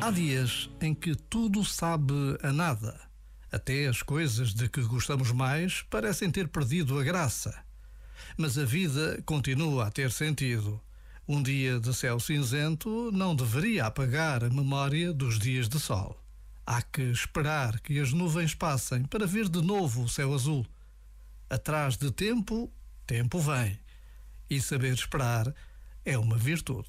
Há dias em que tudo sabe a nada. Até as coisas de que gostamos mais parecem ter perdido a graça. Mas a vida continua a ter sentido. Um dia de céu cinzento não deveria apagar a memória dos dias de sol. Há que esperar que as nuvens passem para ver de novo o céu azul. Atrás de tempo, tempo vem. E saber esperar é uma virtude.